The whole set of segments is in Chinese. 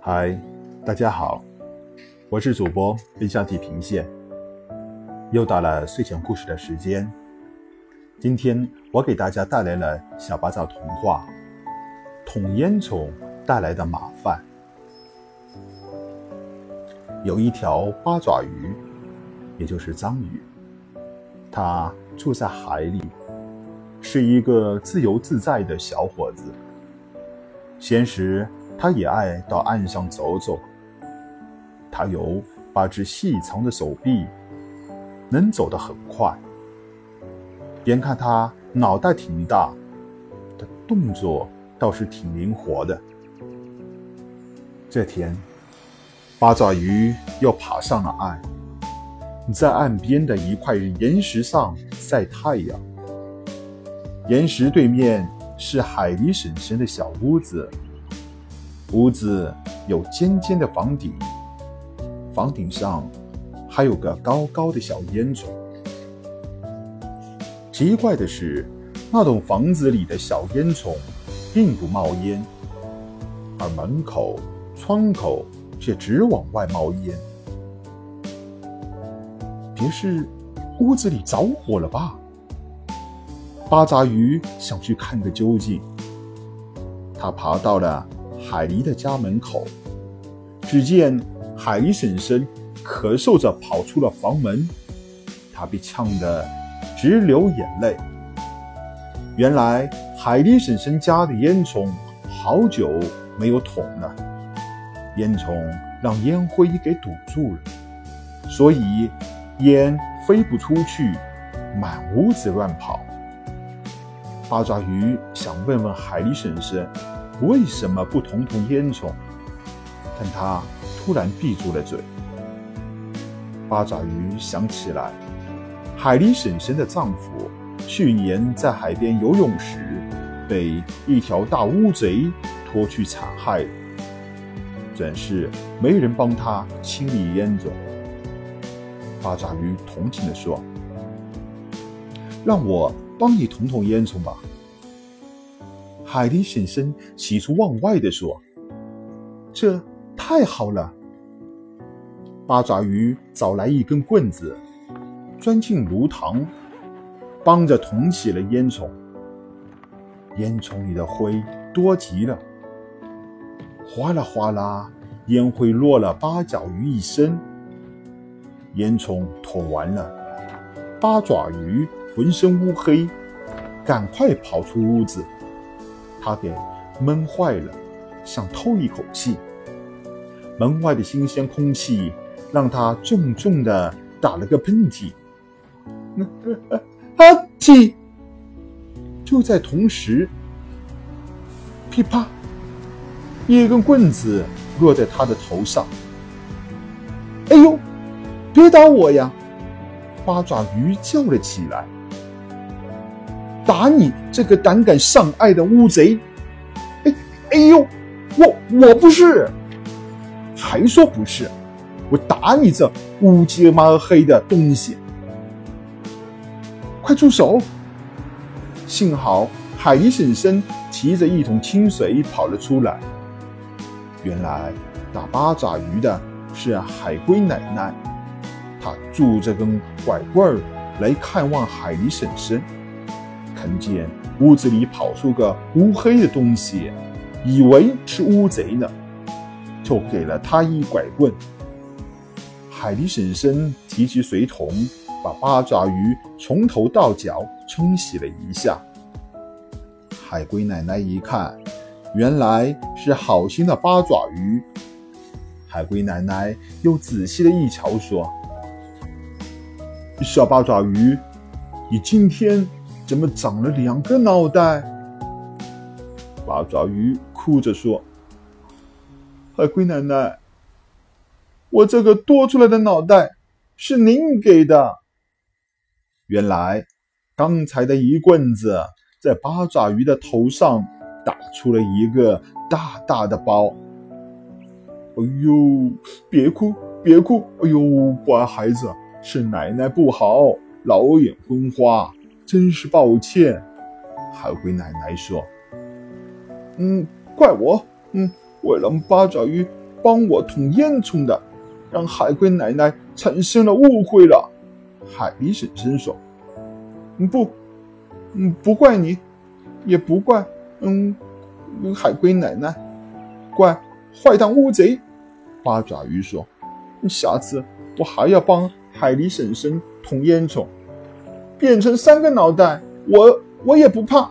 嗨，大家好，我是主播冰箱地平线，又到了睡前故事的时间。今天我给大家带来了小八爪童话《捅烟囱带来的麻烦》。有一条八爪鱼，也就是章鱼，它住在海里，是一个自由自在的小伙子。闲时，他也爱到岸上走走。他有八只细长的手臂，能走得很快。眼看他脑袋挺大，的动作倒是挺灵活的。这天，八爪鱼又爬上了岸，在岸边的一块岩石上晒太阳。岩石对面是海狸婶婶的小屋子。屋子有尖尖的房顶，房顶上还有个高高的小烟囱。奇怪的是，那栋房子里的小烟囱并不冒烟，而门口、窗口却直往外冒烟。别是屋子里着火了吧？八爪鱼想去看个究竟。他爬到了。海狸的家门口，只见海狸婶婶咳嗽着跑出了房门，她被呛得直流眼泪。原来海狸婶婶家的烟囱好久没有捅了，烟囱让烟灰给堵住了，所以烟飞不出去，满屋子乱跑。八爪鱼想问问海狸婶婶。为什么不捅捅烟囱？但他突然闭住了嘴。八爪鱼想起来，海狸婶婶的丈夫去年在海边游泳时被一条大乌贼拖去残害，真是没人帮他清理烟囱。八爪鱼同情地说：“让我帮你捅捅烟囱吧。”海狸婶婶喜出望外地说：“这太好了！”八爪鱼找来一根棍子，钻进炉膛，帮着捅起了烟囱。烟囱里的灰多极了，哗啦哗啦，烟灰落了八爪鱼一身。烟囱捅完了，八爪鱼浑身乌黑，赶快跑出屋子。他给闷坏了，想透一口气。门外的新鲜空气让他重重的打了个喷嚏。啊嚏！就在同时，噼啪，一根棍子落在他的头上。哎呦，别打我呀！八爪鱼叫了起来。打你这个胆敢上岸的乌贼！哎哎呦，我我不是，还说不是，我打你这乌漆嘛黑的东西！快住手！幸好海狸婶婶提着一桶清水跑了出来。原来打八爪鱼的是海龟奶奶，她拄着根拐棍儿来看望海狸婶婶。看见屋子里跑出个乌黑的东西，以为是乌贼呢，就给了他一拐棍。海狸婶婶提起水桶，把八爪鱼从头到脚冲洗了一下。海龟奶奶一看，原来是好心的八爪鱼。海龟奶奶又仔细的一瞧，说：“小八爪鱼，你今天……”怎么长了两个脑袋？八爪鱼哭着说：“海龟奶奶，我这个多出来的脑袋是您给的。原来刚才的一棍子在八爪鱼的头上打出了一个大大的包。哎呦，别哭，别哭！哎呦，乖孩子，是奶奶不好，老眼昏花。”真是抱歉，海龟奶奶说：“嗯，怪我，嗯，我让八爪鱼帮我捅烟囱的，让海龟奶奶产生了误会了。海狸婶婶说：“不，嗯，不怪你，也不怪，嗯，海龟奶奶，怪坏蛋乌贼。”八爪鱼说：“下次我还要帮海狸婶婶捅烟囱，变成三个脑袋，我我也不怕。”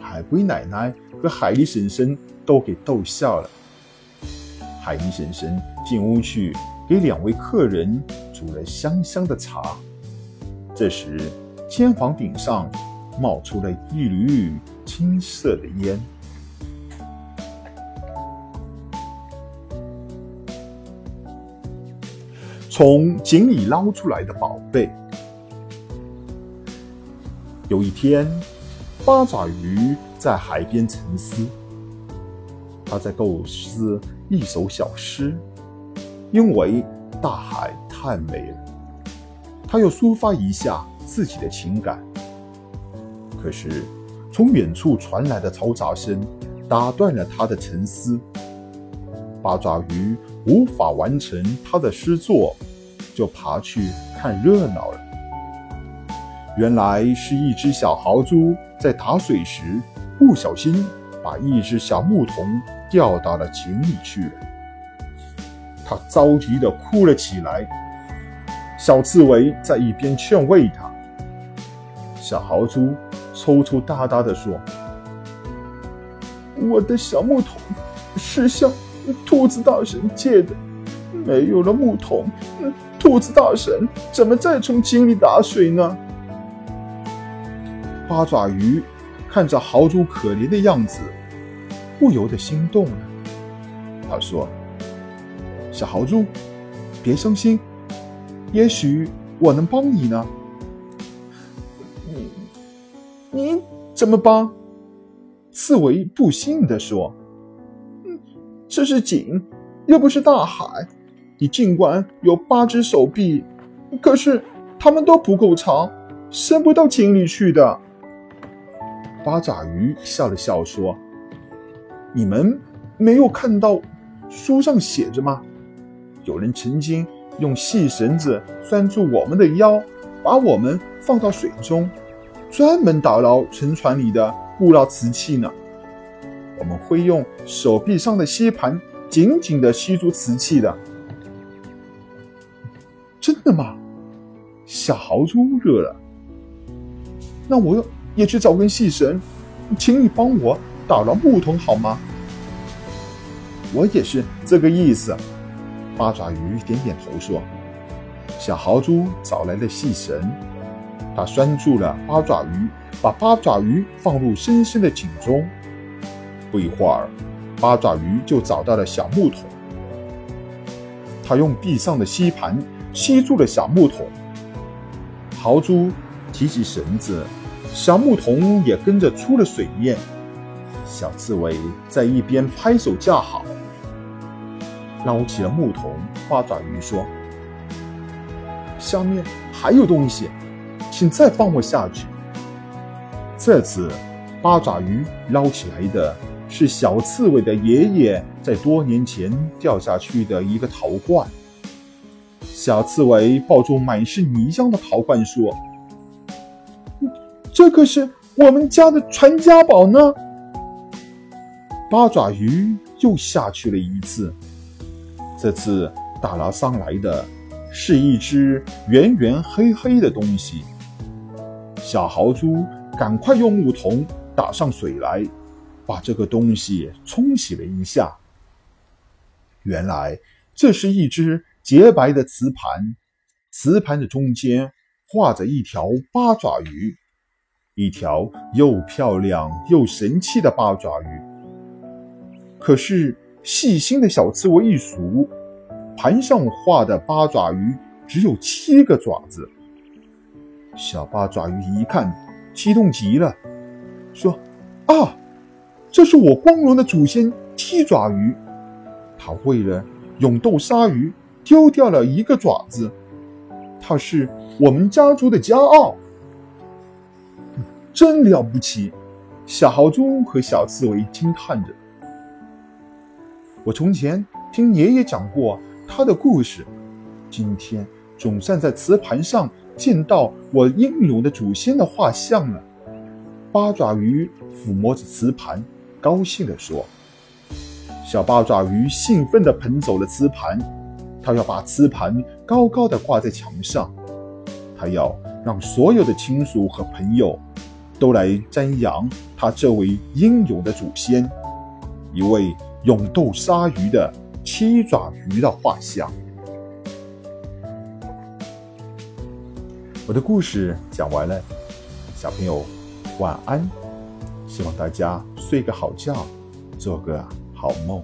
海龟奶奶和海狸婶婶都给逗笑了。海狸婶婶进屋去，给两位客人煮了香香的茶。这时，天房顶上冒出了一缕金色的烟。从井里捞出来的宝贝。有一天，八爪鱼在海边沉思，他在构思。一首小诗，因为大海太美了，他要抒发一下自己的情感。可是，从远处传来的嘈杂声打断了他的沉思。八爪鱼无法完成他的诗作，就爬去看热闹了。原来是一只小豪猪在打水时不小心把一只小牧童。掉到了井里去了，他着急的哭了起来。小刺猬在一边劝慰他。小豪猪抽抽搭搭的说：“我的小木桶是向兔子大神借的，没有了木桶，兔子大神怎么再从井里打水呢？”八爪鱼看着豪猪可怜的样子。不由得心动了。他说：“小豪猪，别伤心，也许我能帮你呢。”“你，你怎么帮？”刺猬不信地说：“嗯，这是井，又不是大海。你尽管有八只手臂，可是它们都不够长，伸不到井里去的。”八爪鱼笑了笑说。你们没有看到书上写着吗？有人曾经用细绳子拴住我们的腰，把我们放到水中，专门打捞沉船里的固劳瓷器呢。我们会用手臂上的吸盘紧紧地吸住瓷器的。真的吗？小豪猪热了。那我也去找根细绳，请你帮我。打了木桶好吗？我也是这个意思。八爪鱼点点头说：“小豪猪找来了细绳，他拴住了八爪鱼，把八爪鱼放入深深的井中。不一会儿，八爪鱼就找到了小木桶。他用臂上的吸盘吸住了小木桶。豪猪提起绳子，小牧童也跟着出了水面。”小刺猬在一边拍手叫好，捞起了牧童。八爪鱼说：“下面还有东西，请再放我下去。”这次，八爪鱼捞起来的是小刺猬的爷爷在多年前掉下去的一个陶罐。小刺猬抱住满是泥浆的陶罐说：“这可是我们家的传家宝呢。”八爪鱼又下去了一次，这次打捞上来的是一只圆圆黑黑的东西。小豪猪赶快用木桶打上水来，把这个东西冲洗了一下。原来这是一只洁白的瓷盘，瓷盘的中间画着一条八爪鱼，一条又漂亮又神气的八爪鱼。可是细心的小刺猬一数，盘上画的八爪鱼只有七个爪子。小八爪鱼一看，激动极了，说：“啊，这是我光荣的祖先七爪鱼！它为了勇斗鲨鱼，丢掉了一个爪子。它是我们家族的骄傲，真了不起！”小豪猪和小刺猬惊叹着。我从前听爷爷讲过他的故事，今天总算在瓷盘上见到我英勇的祖先的画像了。八爪鱼抚摸着瓷盘，高兴地说：“小八爪鱼兴奋地捧走了瓷盘，他要把瓷盘高高的挂在墙上，他要让所有的亲属和朋友都来瞻仰他这位英勇的祖先，一位勇斗鲨鱼的七爪鱼的画像。”我的故事讲完了，小朋友。晚安，希望大家睡个好觉，做个好梦。